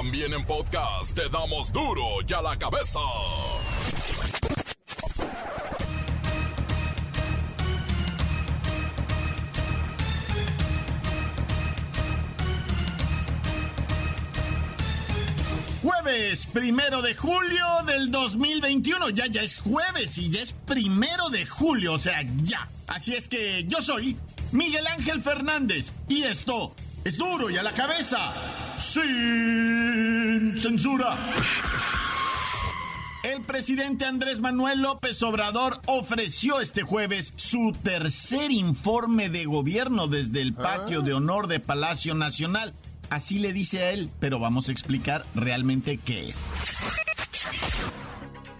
También en podcast te damos duro y a la cabeza. Jueves, primero de julio del 2021. Ya, ya es jueves y ya es primero de julio, o sea, ya. Así es que yo soy Miguel Ángel Fernández y esto es duro y a la cabeza. Sin censura. El presidente Andrés Manuel López Obrador ofreció este jueves su tercer informe de gobierno desde el patio de honor de Palacio Nacional. Así le dice a él, pero vamos a explicar realmente qué es.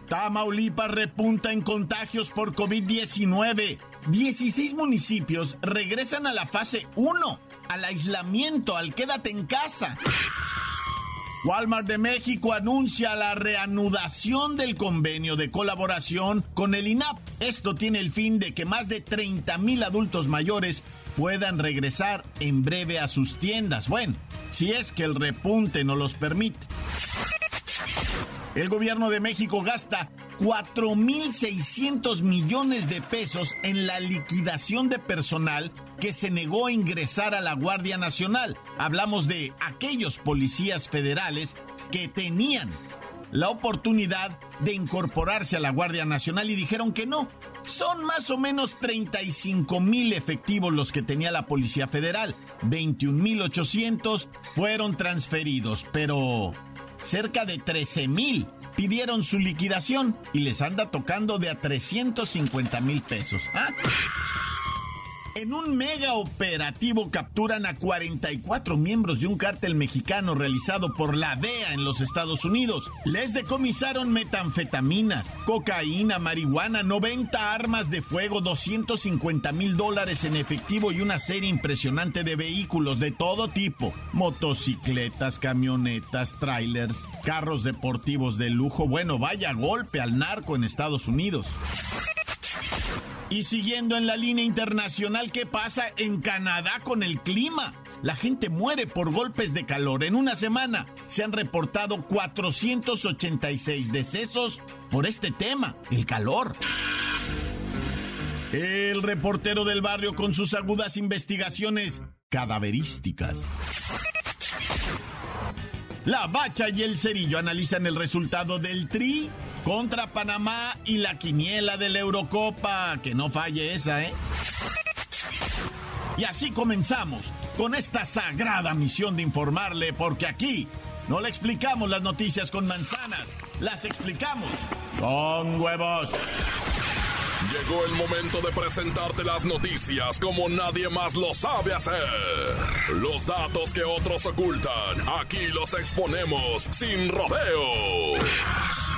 Tamaulipas repunta en contagios por COVID-19. 16 municipios regresan a la fase 1, al aislamiento, al quédate en casa. Walmart de México anuncia la reanudación del convenio de colaboración con el INAP. Esto tiene el fin de que más de 30 mil adultos mayores puedan regresar en breve a sus tiendas. Bueno, si es que el repunte no los permite. El gobierno de México gasta 4.600 millones de pesos en la liquidación de personal que se negó a ingresar a la Guardia Nacional. Hablamos de aquellos policías federales que tenían la oportunidad de incorporarse a la Guardia Nacional y dijeron que no. Son más o menos 35 mil efectivos los que tenía la Policía Federal. 21 mil 800 fueron transferidos, pero cerca de 13 mil pidieron su liquidación y les anda tocando de a 350 mil pesos. ¿Ah? En un mega operativo capturan a 44 miembros de un cártel mexicano realizado por la DEA en los Estados Unidos. Les decomisaron metanfetaminas, cocaína, marihuana, 90 armas de fuego, 250 mil dólares en efectivo y una serie impresionante de vehículos de todo tipo. Motocicletas, camionetas, trailers, carros deportivos de lujo. Bueno, vaya golpe al narco en Estados Unidos. Y siguiendo en la línea internacional, ¿qué pasa en Canadá con el clima? La gente muere por golpes de calor. En una semana se han reportado 486 decesos por este tema, el calor. El reportero del barrio con sus agudas investigaciones cadaverísticas. La Bacha y el Cerillo analizan el resultado del Tri contra Panamá y la quiniela de la Eurocopa. Que no falle esa, ¿eh? Y así comenzamos con esta sagrada misión de informarle, porque aquí no le explicamos las noticias con manzanas, las explicamos con huevos. Llegó el momento de presentarte las noticias como nadie más lo sabe hacer. Los datos que otros ocultan, aquí los exponemos sin rodeos.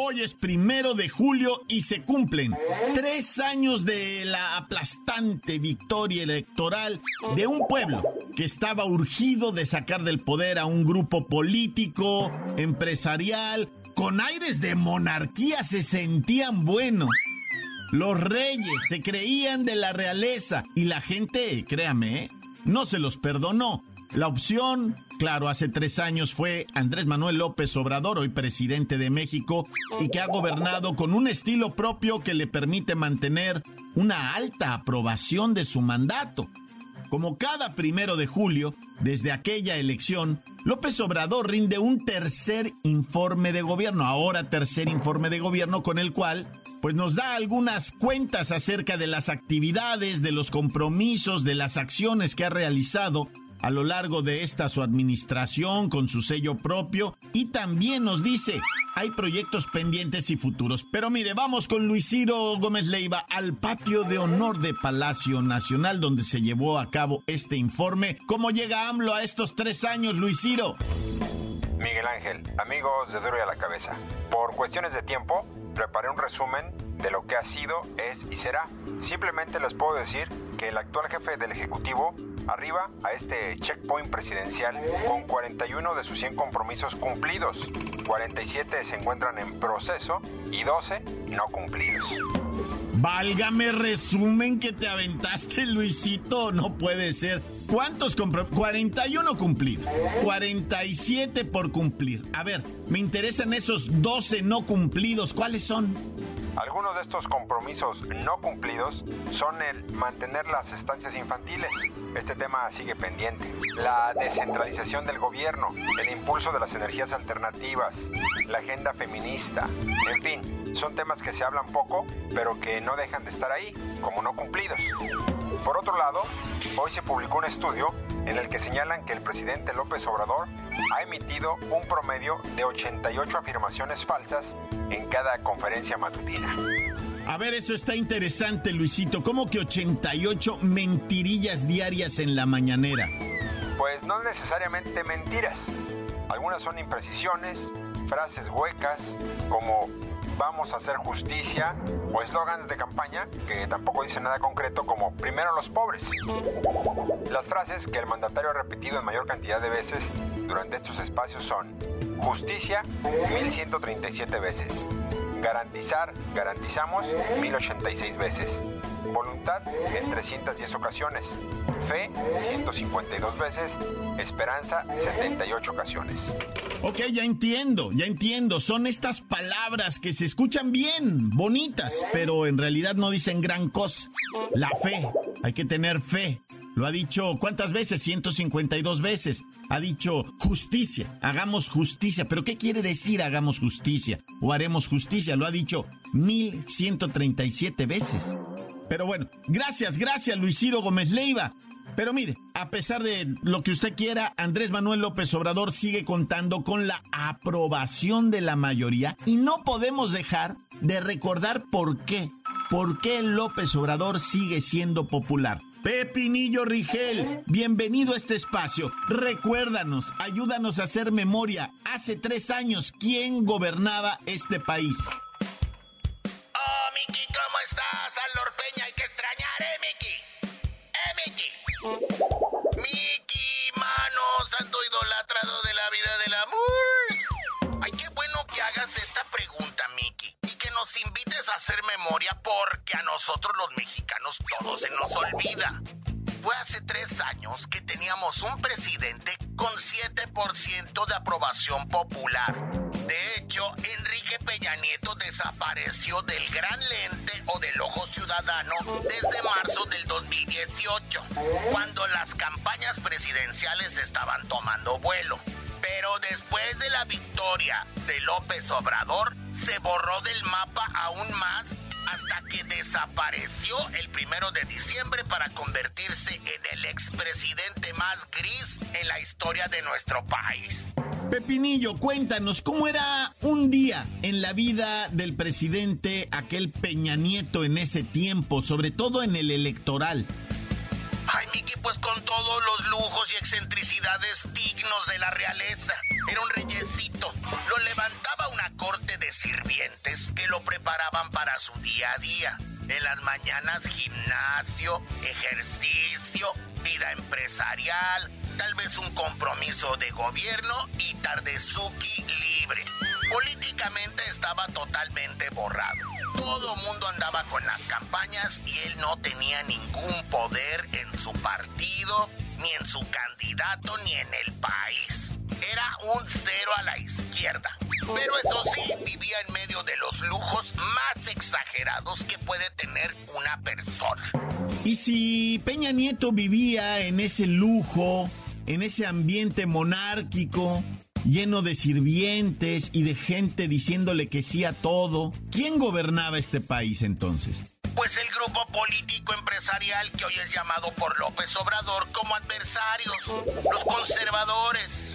Hoy es primero de julio y se cumplen tres años de la aplastante victoria electoral de un pueblo que estaba urgido de sacar del poder a un grupo político, empresarial, con aires de monarquía se sentían buenos. Los reyes se creían de la realeza y la gente, créame, no se los perdonó. La opción, claro, hace tres años fue Andrés Manuel López Obrador, hoy presidente de México, y que ha gobernado con un estilo propio que le permite mantener una alta aprobación de su mandato. Como cada primero de julio, desde aquella elección, López Obrador rinde un tercer informe de gobierno, ahora tercer informe de gobierno con el cual pues nos da algunas cuentas acerca de las actividades, de los compromisos, de las acciones que ha realizado a lo largo de esta su administración con su sello propio y también nos dice hay proyectos pendientes y futuros. Pero mire, vamos con Luis Ciro Gómez Leiva al patio de honor de Palacio Nacional donde se llevó a cabo este informe. ¿Cómo llega AMLO a estos tres años, Luis Ciro? Miguel Ángel, amigos de Duro y a la Cabeza. Por cuestiones de tiempo, preparé un resumen de lo que ha sido, es y será. Simplemente les puedo decir que el actual jefe del Ejecutivo arriba a este checkpoint presidencial con 41 de sus 100 compromisos cumplidos. 47 se encuentran en proceso y 12 no cumplidos. Válgame resumen que te aventaste, Luisito. No puede ser. ¿Cuántos compromisos? 41 cumplidos. 47 por cumplir. A ver, me interesan esos 12 no cumplidos. ¿Cuáles son? Algunos de estos compromisos no cumplidos son el mantener las estancias infantiles. Este tema sigue pendiente. La descentralización del gobierno, el impulso de las energías alternativas, la agenda feminista, en fin, son temas que se hablan poco, pero que no dejan de estar ahí, como no cumplidos. Por otro lado, hoy se publicó un estudio en el que señalan que el presidente López Obrador ha emitido un promedio de 88 afirmaciones falsas en cada conferencia matutina. A ver, eso está interesante, Luisito. ¿Cómo que 88 mentirillas diarias en la mañanera? Pues no necesariamente mentiras. Algunas son imprecisiones, frases huecas, como vamos a hacer justicia o eslogans de campaña que tampoco dicen nada concreto como primero los pobres. Las frases que el mandatario ha repetido en mayor cantidad de veces durante estos espacios son justicia 1137 veces, garantizar, garantizamos 1086 veces, voluntad en 310 ocasiones, fe 152 veces, esperanza 78 ocasiones. Ok, ya entiendo, ya entiendo. Son estas palabras que se escuchan bien, bonitas, pero en realidad no dicen gran cosa. La fe, hay que tener fe. Lo ha dicho, ¿cuántas veces? 152 veces. Ha dicho justicia, hagamos justicia. ¿Pero qué quiere decir hagamos justicia o haremos justicia? Lo ha dicho 1137 veces. Pero bueno, gracias, gracias Luis Gómez Leiva. Pero mire, a pesar de lo que usted quiera, Andrés Manuel López Obrador sigue contando con la aprobación de la mayoría y no podemos dejar de recordar por qué. ¿Por qué López Obrador sigue siendo popular? Pepinillo Rigel, bienvenido a este espacio. Recuérdanos, ayúdanos a hacer memoria. Hace tres años, ¿quién gobernaba este país? Oh, Miki, ¿cómo estás? Al Peña hay que extrañar, ¿eh, Miki? ¿Eh, Miki? Miki, mano, santo idolatrado de la vida del amor. Ay, qué bueno que hagas esta pregunta, Miki. Y que nos invites memoria porque a nosotros los mexicanos todo se nos olvida. Fue hace tres años que teníamos un presidente con 7% de aprobación popular. De hecho, Enrique Peña Nieto desapareció del gran lente o del ojo ciudadano desde marzo del 2018, cuando las campañas presidenciales estaban tomando vuelo. Pero después de la victoria de López Obrador, se borró del mapa aún más hasta que desapareció el primero de diciembre para convertirse en el expresidente más gris en la historia de nuestro país. Pepinillo, cuéntanos, ¿cómo era un día en la vida del presidente aquel Peña Nieto en ese tiempo, sobre todo en el electoral? Ay, Miki, pues con todos los lujos y excentricidades dignos de la realeza. Era un reyesito. Lo preparaban para su día a día. En las mañanas gimnasio, ejercicio, vida empresarial, tal vez un compromiso de gobierno y Tardezuki libre. Políticamente estaba totalmente borrado. Todo mundo andaba con las campañas y él no tenía ningún poder en su partido, ni en su candidato, ni en el país. Era un cero a la izquierda. Pero eso sí, vivía en medio de los lujos más exagerados que puede tener una persona. Y si Peña Nieto vivía en ese lujo, en ese ambiente monárquico, lleno de sirvientes y de gente diciéndole que sí a todo. ¿Quién gobernaba este país entonces? Pues el grupo político empresarial que hoy es llamado por López Obrador como adversarios, los conservadores,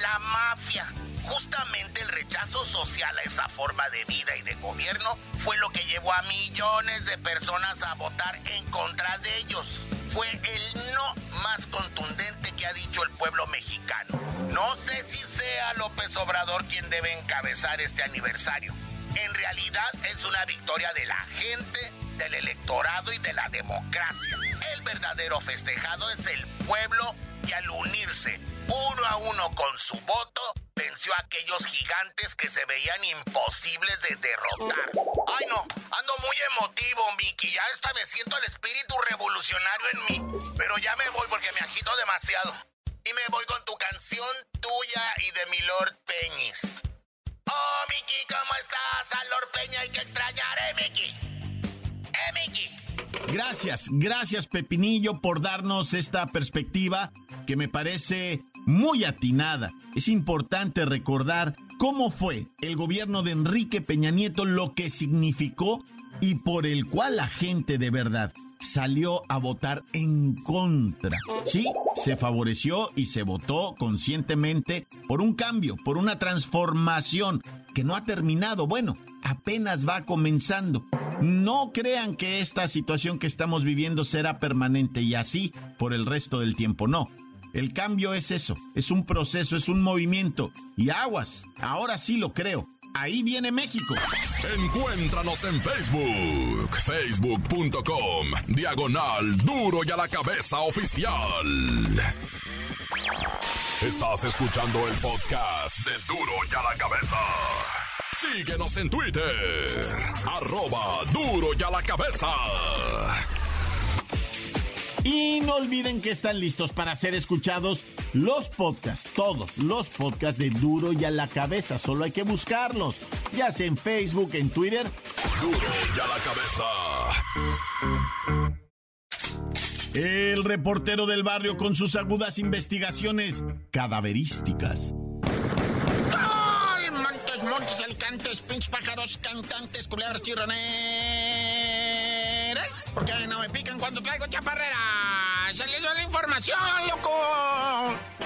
la mafia. Justamente el rechazo social a esa forma de vida y de gobierno fue lo que llevó a millones de personas a votar en contra de ellos. Fue el no más contundente que ha dicho el pueblo mexicano. No sé si sea López Obrador quien debe encabezar este aniversario, En realidad es una victoria de la gente, del electorado y de la democracia. El verdadero festejado es el pueblo y al unirse uno a uno con su voto, venció a aquellos gigantes que se veían imposibles de derrotar. Ay no, ando muy emotivo, Mickey. Ya esta me siento el espíritu revolucionario en mí. Pero ya me voy porque me agito demasiado. Y me voy con tu canción tuya y de mi Lord Peñis. Oh, Mickey, ¿cómo estás? A Lord Peña hay que extrañar, ¿eh? ¿Eh, Mickey? Gracias, gracias Pepinillo por darnos esta perspectiva que me parece muy atinada. Es importante recordar cómo fue el gobierno de Enrique Peña Nieto, lo que significó y por el cual la gente de verdad salió a votar en contra. Sí, se favoreció y se votó conscientemente por un cambio, por una transformación que no ha terminado. Bueno, apenas va comenzando. No crean que esta situación que estamos viviendo será permanente y así por el resto del tiempo. No. El cambio es eso, es un proceso, es un movimiento. Y aguas, ahora sí lo creo. Ahí viene México. Encuéntranos en Facebook, facebook.com, diagonal duro y a la cabeza oficial. Estás escuchando el podcast de duro y a la cabeza. Síguenos en Twitter, arroba duro y a la cabeza. Y no olviden que están listos para ser escuchados los podcasts, todos los podcasts de Duro y a la cabeza. Solo hay que buscarlos, ya sea en Facebook, en Twitter. Duro y a la cabeza. El reportero del barrio con sus agudas investigaciones cadaverísticas. ¡Ay, montes, montes, alicantes, pinches pájaros, cantantes, culebras, chirroneras! ¿Por qué no me pican cuando traigo chaparrera? ¡Se les dio la información, loco!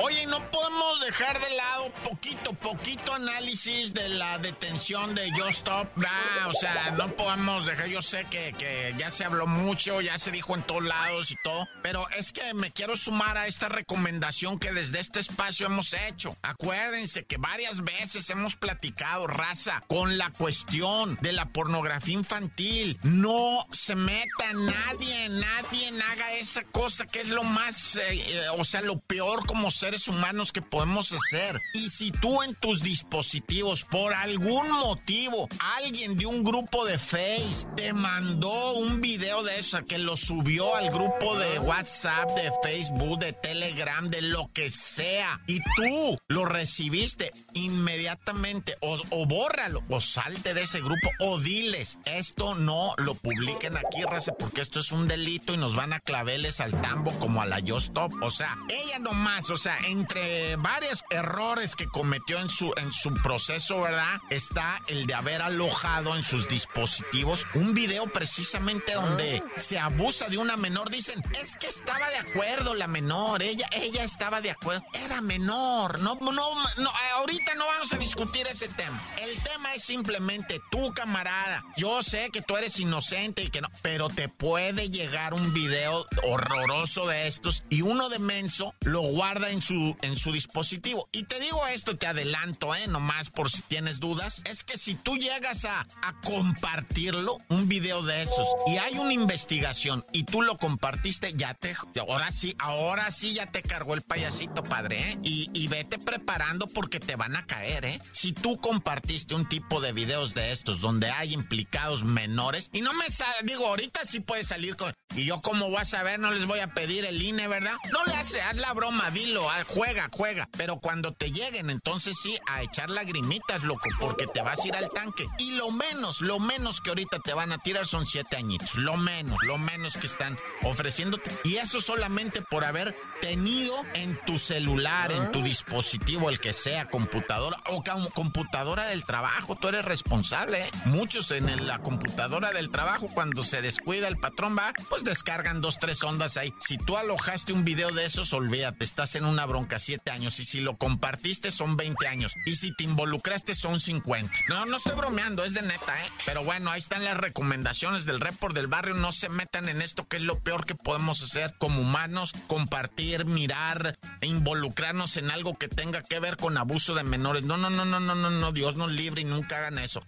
Oye, no podemos dejar de lado poquito, poquito análisis de la detención de Just Stop. Ah, o sea, no podemos dejar, yo sé que, que ya se habló mucho, ya se dijo en todos lados y todo, pero es que me quiero sumar a esta recomendación que desde este espacio hemos hecho. Acuérdense que varias veces hemos platicado, raza, con la cuestión de la pornografía infantil. No se meta nadie, nadie haga esa cosa que es lo más, eh, eh, o sea, lo peor como seres humanos que podemos hacer. Y si tú en tus dispositivos, por algún motivo, alguien de un grupo de Face te mandó un video de eso, que lo subió al grupo de WhatsApp, de Facebook, de Telegram, de lo que sea, y tú lo recibiste inmediatamente, o, o bórralo, o salte de ese grupo, o diles, esto no lo publiquen aquí, raza, porque esto es un delito y nos van a claveles al como a la Yo Stop. O sea, ella nomás, o sea, entre varios errores que cometió en su, en su proceso, ¿verdad? Está el de haber alojado en sus dispositivos un video precisamente donde se abusa de una menor. Dicen, es que estaba de acuerdo la menor, ella, ella estaba de acuerdo. Era menor, no, no, no, ahorita no vamos a discutir ese tema. El tema es simplemente tu camarada. Yo sé que tú eres inocente y que no, pero te puede llegar un video horroroso de estos y uno de menso lo guarda en su, en su dispositivo. Y te digo esto, te adelanto, ¿eh? Nomás por si tienes dudas. Es que si tú llegas a, compartirlo, un video de esos, y hay una investigación y tú lo compartiste, ya te. Ahora sí, ahora sí ya te cargó el payasito, padre, ¿eh? Y, y vete preparando porque te van a caer, ¿eh? Si tú compartiste un tipo de videos de estos donde hay implicados menores, y no me sale, digo, ahorita sí puede salir con. Y yo, como voy a saber, no les voy a pedir el INE, ¿verdad? No le hace, haz la broma, dilo, ah, juega, juega. Pero cuando te lleguen, entonces sí, a echar lagrimitas, loco, porque te vas a ir al tanque. Y lo menos, lo menos que ahorita te van a tirar son siete añitos. Lo menos, lo menos que están ofreciéndote. Y eso solamente por haber tenido en tu celular, en tu dispositivo, el que sea, computadora o computadora del trabajo, tú eres responsable. ¿eh? Muchos en la computadora del trabajo, cuando se descuida el patrón, va, pues descargan dos, tres ondas ahí. Si tú alojaste un video de esos, olvídate, estás en una bronca siete años. Y si lo compartiste, son 20 años. Y si te involucraste, son 50. No, no estoy bromeando, es de neta, ¿eh? Pero bueno, ahí están las recomendaciones del report del barrio. No se metan en esto, que es lo peor que podemos hacer como humanos: compartir, mirar, e involucrarnos en algo que tenga que ver con abuso de menores. No, no, no, no, no, no, no, Dios nos libre y nunca hagan eso.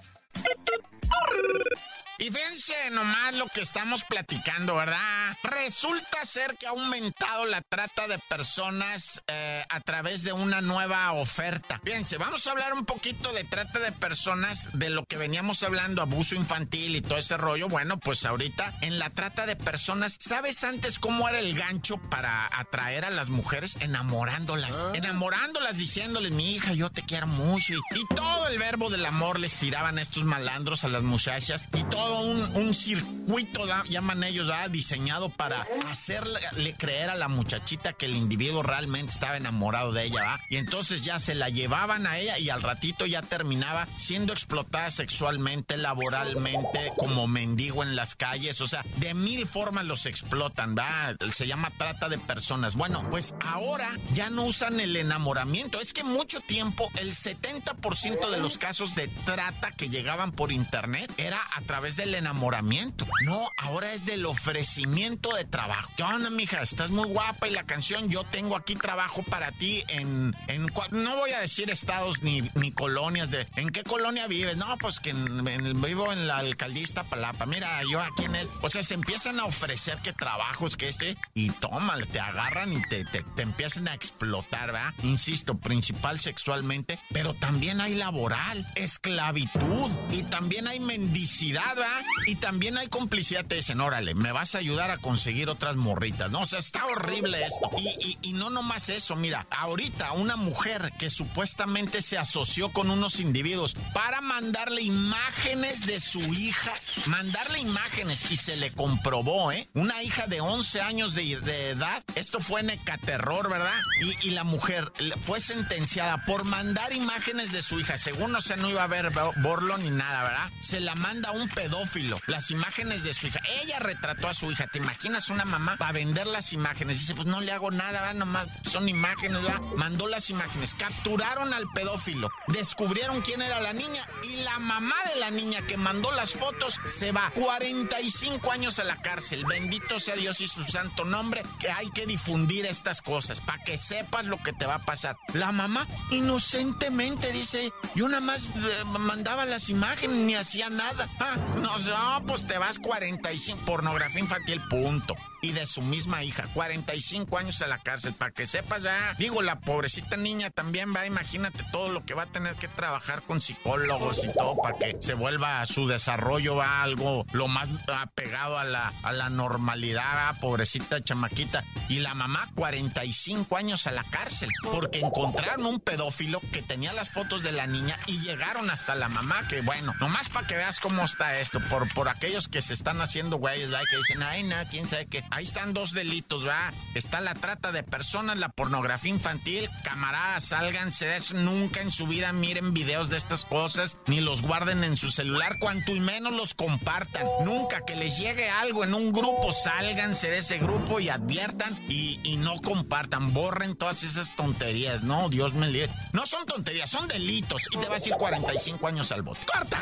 Y fíjense nomás lo que estamos platicando, ¿verdad? Resulta ser que ha aumentado la trata de personas eh, a través de una nueva oferta. Fíjense, vamos a hablar un poquito de trata de personas, de lo que veníamos hablando, abuso infantil y todo ese rollo. Bueno, pues ahorita en la trata de personas, ¿sabes antes cómo era el gancho para atraer a las mujeres? Enamorándolas. Ah. Enamorándolas, diciéndoles, mi hija, yo te quiero mucho. Y, todo el verbo del amor les tiraban a estos malandros a las muchachas. Y todo un, circuito, llaman ellos, diseñado para hacerle creer a la muchachita que el individuo realmente estaba enamorado de ella. Y entonces ya se la llevaban a ella y al ratito ya terminaba siendo explotada sexualmente, laboralmente, como mendigo en las calles, o sea, de mil formas los explotan, ¿va? Se llama trata de personas. Bueno, pues ahora ya no usan el enamoramiento, es que mucho tiempo el 70% de los casos de trata que llegaban por internet era a través de del enamoramiento. No, ahora es del ofrecimiento de trabajo. ¿Qué onda, mija? Estás muy guapa y la canción Yo tengo aquí trabajo para ti en. en no voy a decir estados ni, ni colonias de. ¿En qué colonia vives? No, pues que vivo en la alcaldista Palapa. Mira, yo aquí en es. O sea, se empiezan a ofrecer que trabajos, que este. Y tómale, te agarran y te, te, te empiezan a explotar, ¿verdad? Insisto, principal sexualmente, pero también hay laboral, esclavitud y también hay mendicidad, ¿verdad? Y también hay complicidad, te dicen, órale, me vas a ayudar a conseguir otras morritas, ¿no? O sea, está horrible esto. Y, y, no nomás eso, mira, ahorita una mujer que supuestamente se asoció con unos individuos para mandarle imágenes de su hija, mandarle imágenes y se le comprobó, ¿eh? Una hija de 11 años de, edad, esto fue en Ecaterror, ¿verdad? Y, y la mujer fue sentenciada por mandar imágenes de su hija, según no sé, no iba a haber borlo ni nada, ¿verdad? Se la manda un pedo las imágenes de su hija. Ella retrató a su hija. ¿Te imaginas una mamá para vender las imágenes? Dice, pues no le hago nada, ¿va? nomás son imágenes, ¿va? Mandó las imágenes. Capturaron al pedófilo. Descubrieron quién era la niña y la mamá de la niña que mandó las fotos se va 45 años a la cárcel. Bendito sea Dios y su santo nombre, que hay que difundir estas cosas para que sepas lo que te va a pasar. La mamá inocentemente dice, yo nada más eh, mandaba las imágenes ni hacía nada. Ah, no, no, pues te vas 45, pornografía infantil, punto. Y de su misma hija, 45 años a la cárcel, para que sepas, ya. Digo, la pobrecita niña también va, imagínate todo lo que va a tener que trabajar con psicólogos y todo para que se vuelva a su desarrollo, va algo lo más apegado a la, a la normalidad, pobrecita chamaquita. Y la mamá, 45 años a la cárcel, porque encontraron un pedófilo que tenía las fotos de la niña y llegaron hasta la mamá, que bueno, nomás para que veas cómo está esto por, por aquellos que se están haciendo güeyes, que dicen, ay, no, quién sabe qué. Ahí están dos delitos, ¿va? Está la trata de personas, la pornografía infantil. Camaradas, sálganse de eso. Nunca en su vida miren videos de estas cosas, ni los guarden en su celular, cuanto y menos los compartan. Nunca que les llegue algo en un grupo, sálganse de ese grupo y adviertan y, no compartan. Borren todas esas tonterías, ¿no? Dios me libre. No son tonterías, son delitos. Y te va a decir 45 años al bote. ¡Corta!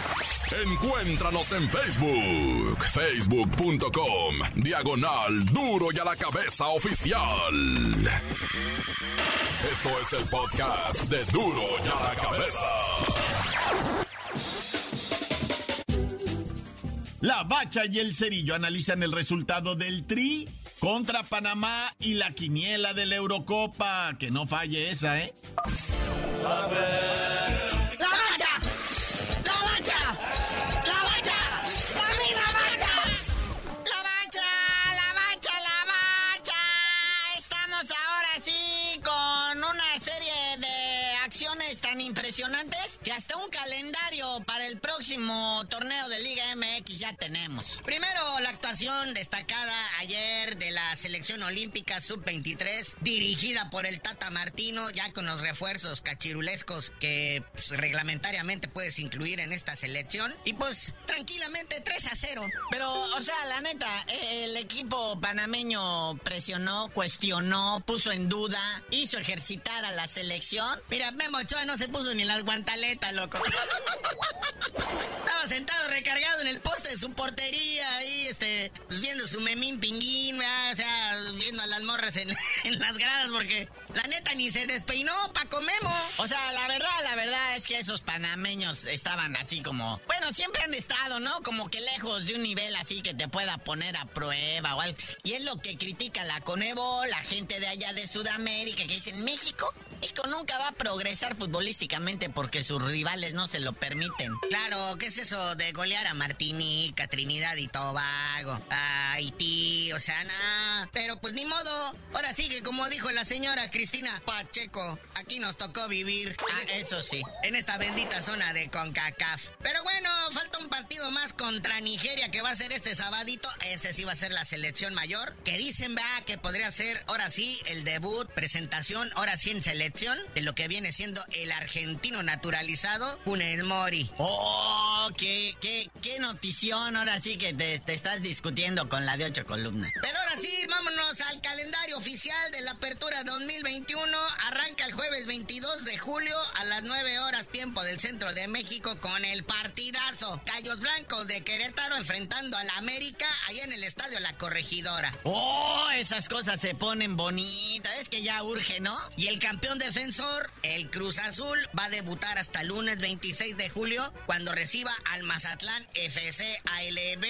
Encuéntranos en Facebook, facebook.com, diagonal duro y a la cabeza oficial. Esto es el podcast de duro y a la cabeza. La Bacha y el Cerillo analizan el resultado del Tri contra Panamá y la quiniela de la Eurocopa. Que no falle esa, ¿eh? A un calendario para el próximo torneo de Liga ya tenemos. Primero, la actuación destacada ayer de la selección olímpica sub-23, dirigida por el Tata Martino, ya con los refuerzos cachirulescos que pues, reglamentariamente puedes incluir en esta selección. Y pues, tranquilamente 3 a 0. Pero, o sea, la neta, el equipo panameño presionó, cuestionó, puso en duda, hizo ejercitar a la selección. Mira, Memo Ochoa no se puso ni las guantaletas, loco. Estaba sentado recargado en el poste su portería, ahí, este, viendo su memín pinguín, o sea, viendo a las morras en, en, las gradas, porque la neta ni se despeinó, Paco Memo. O sea, la verdad, la verdad es que esos panameños estaban así como, bueno, siempre han estado, ¿no? Como que lejos de un nivel así que te pueda poner a prueba o algo. Y es lo que critica la Conevo, la gente de allá de Sudamérica, que dicen, México México nunca va a progresar futbolísticamente porque sus rivales no se lo permiten. Claro, ¿qué es eso de golear a Martinica, Trinidad y Tobago, a Haití? O sea, nada. Pero pues ni modo. Ahora sí que como dijo la señora Cristina Pacheco, aquí nos tocó vivir. Ah, eso sí. En esta bendita zona de CONCACAF. Pero bueno, falta un partido más contra Nigeria que va a ser este sabadito. Este sí va a ser la selección mayor. Que dicen, va, que podría ser ahora sí el debut, presentación, ahora sí en selección de lo que viene siendo el argentino naturalizado, Funes Mori. ¡Oh! ¡Qué, qué, qué notición! Ahora sí que te, te, estás discutiendo con la de ocho columnas. Pero ahora sí, vámonos al calendario oficial de la Apertura 2021. Arranca el jueves 22 de julio a las 9 horas tiempo del centro de México con el partidazo. Callos Blancos de Querétaro enfrentando a la América allá en el estadio La Corregidora. ¡Oh! Esas cosas se ponen bonitas. Es que ya urge, ¿no? Y el campeón defensor, el Cruz Azul, va a debutar hasta el lunes 26 de julio cuando reciba al Mazatlán FC ALB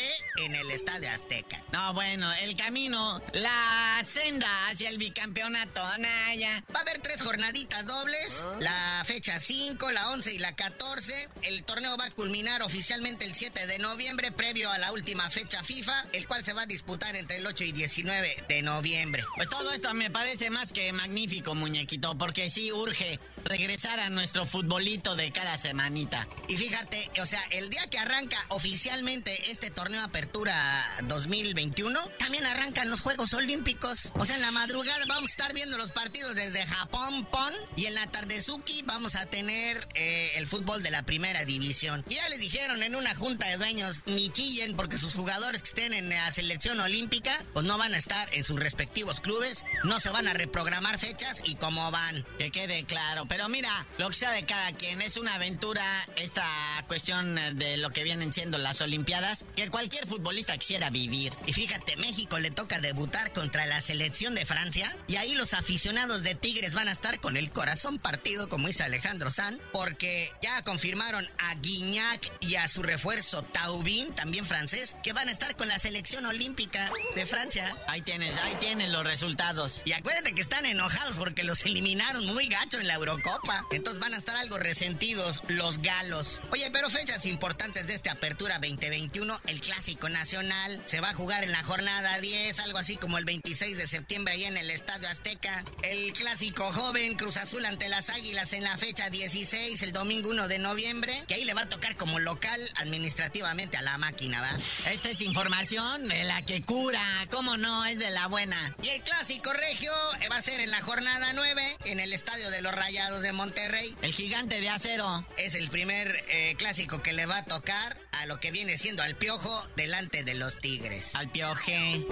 en el Estadio Azteca. No, bueno, el camino, la senda hacia el bicampeonato, Naya. Va a haber tres jornaditas dobles, la fecha 5, la 11 y la 14. El torneo va a culminar oficialmente el 7 de noviembre, previo a la última fecha FIFA, el cual se va a disputar entre el 8 y 19 de noviembre. Pues todo esto me parece más que magnífico, muñequito, porque que sí urge regresar a nuestro futbolito de cada semanita. Y fíjate, o sea, el día que arranca oficialmente este torneo Apertura 2021, también arrancan los Juegos Olímpicos. O sea, en la madrugada vamos a estar viendo los partidos desde Japón, Pon, y en la Tardezuki vamos a tener eh, el fútbol de la primera división. Y ya les dijeron en una junta de dueños, ni chillen porque sus jugadores que estén en la selección olímpica, pues no van a estar en sus respectivos clubes, no se van a reprogramar fechas y cómo van. Que quede claro. Pero mira, lo que sea de cada quien, es una aventura esta cuestión de lo que vienen siendo las Olimpiadas que cualquier futbolista quisiera vivir. Y fíjate, México le toca debutar contra la selección de Francia y ahí los aficionados de Tigres van a estar con el corazón partido, como dice Alejandro San, porque ya confirmaron a Guignac y a su refuerzo Taubin, también francés, que van a estar con la selección olímpica de Francia. Ahí tienes, ahí tienes los resultados. Y acuérdate que están enojados porque los eliminaron muy gacho en la Eurocopa. Entonces van a estar algo resentidos los galos. Oye, pero fechas importantes de esta apertura 2021, el Clásico Nacional se va a jugar en la jornada 10, algo así como el 26 de septiembre ahí en el Estadio Azteca. El Clásico Joven Cruz Azul ante las Águilas en la fecha 16, el domingo 1 de noviembre, que ahí le va a tocar como local administrativamente a la máquina, ¿va? Esta es información de la que cura, ¿cómo no? Es de la buena. Y el Clásico Regio va a ser en la jornada 9, en el Estadio de los Rayados de Monterrey. El gigante de acero. Es el primer eh, clásico que le va a tocar a lo que viene siendo al piojo delante de los Tigres. Al pioje.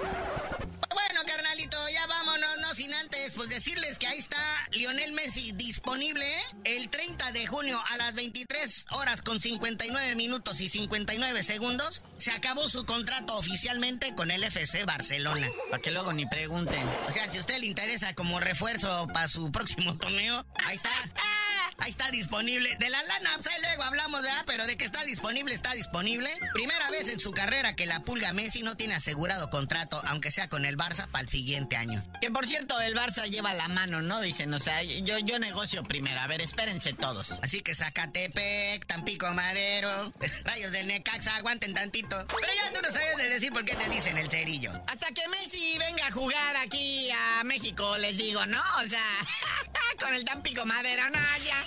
Bueno, carnalito, ya vámonos, no sin antes, pues decirles que ahí está Lionel Messi disponible el 30 de junio a las 23 horas con 59 minutos y 59 segundos. Se acabó su contrato oficialmente con el FC Barcelona. Para que luego ni pregunten. O sea, si a usted le interesa como refuerzo para su próximo torneo, ahí está. Ahí está disponible. De la lana, pues luego hablamos, ¿verdad? Pero de que está disponible, está disponible. Primera vez en su carrera que la pulga Messi no tiene asegurado contrato, aunque sea con el Barça, para el siguiente año. Que por cierto, el Barça lleva la mano, ¿no? Dicen, o sea, yo, yo negocio primero. A ver, espérense todos. Así que Zacatepec, Tampico Madero, Rayos del Necaxa, aguanten tantito. Pero ya tú no sabes de decir por qué te dicen el cerillo. Hasta que Messi venga a jugar aquí a México, les digo, ¿no? O sea, con el Tampico Madero, no, ya.